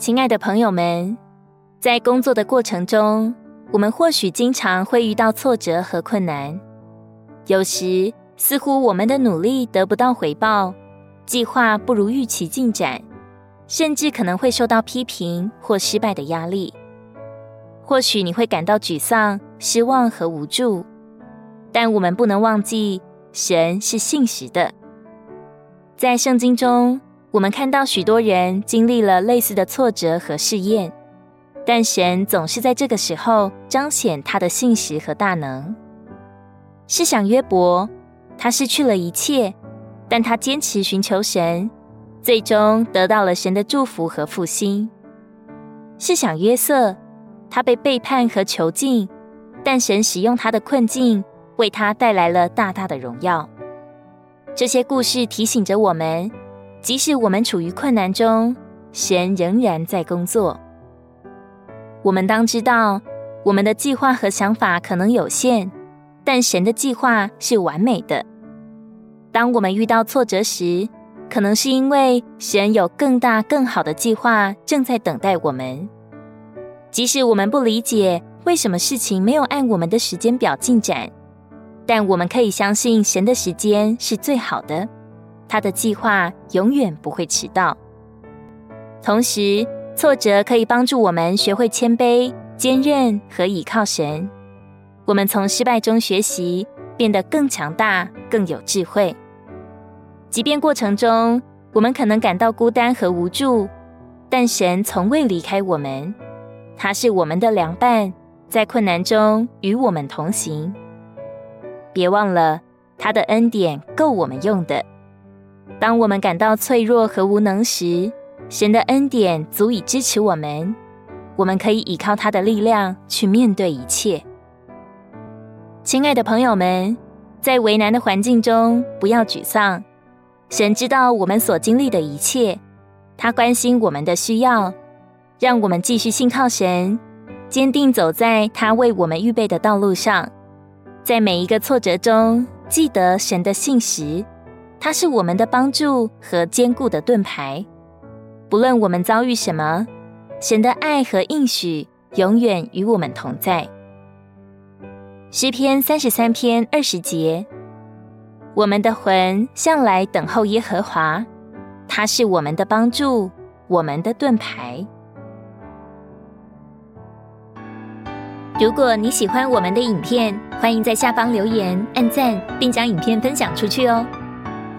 亲爱的朋友们，在工作的过程中，我们或许经常会遇到挫折和困难，有时似乎我们的努力得不到回报，计划不如预期进展，甚至可能会受到批评或失败的压力。或许你会感到沮丧、失望和无助，但我们不能忘记，神是信实的。在圣经中，我们看到许多人经历了类似的挫折和试验，但神总是在这个时候彰显他的信实和大能。试想约伯，他失去了一切，但他坚持寻求神，最终得到了神的祝福和复兴。试想约瑟，他被背叛和囚禁，但神使用他的困境，为他带来了大大的荣耀。这些故事提醒着我们。即使我们处于困难中，神仍然在工作。我们当知道，我们的计划和想法可能有限，但神的计划是完美的。当我们遇到挫折时，可能是因为神有更大、更好的计划正在等待我们。即使我们不理解为什么事情没有按我们的时间表进展，但我们可以相信神的时间是最好的。他的计划永远不会迟到。同时，挫折可以帮助我们学会谦卑、坚韧和倚靠神。我们从失败中学习，变得更强大、更有智慧。即便过程中我们可能感到孤单和无助，但神从未离开我们。他是我们的良伴，在困难中与我们同行。别忘了，他的恩典够我们用的。当我们感到脆弱和无能时，神的恩典足以支持我们。我们可以依靠他的力量去面对一切。亲爱的朋友们，在为难的环境中，不要沮丧。神知道我们所经历的一切，他关心我们的需要。让我们继续信靠神，坚定走在他为我们预备的道路上。在每一个挫折中，记得神的信实。他是我们的帮助和坚固的盾牌，不论我们遭遇什么，神的爱和应许永远与我们同在。诗篇三十三篇二十节，我们的魂向来等候耶和华，他是我们的帮助，我们的盾牌。如果你喜欢我们的影片，欢迎在下方留言、按赞，并将影片分享出去哦。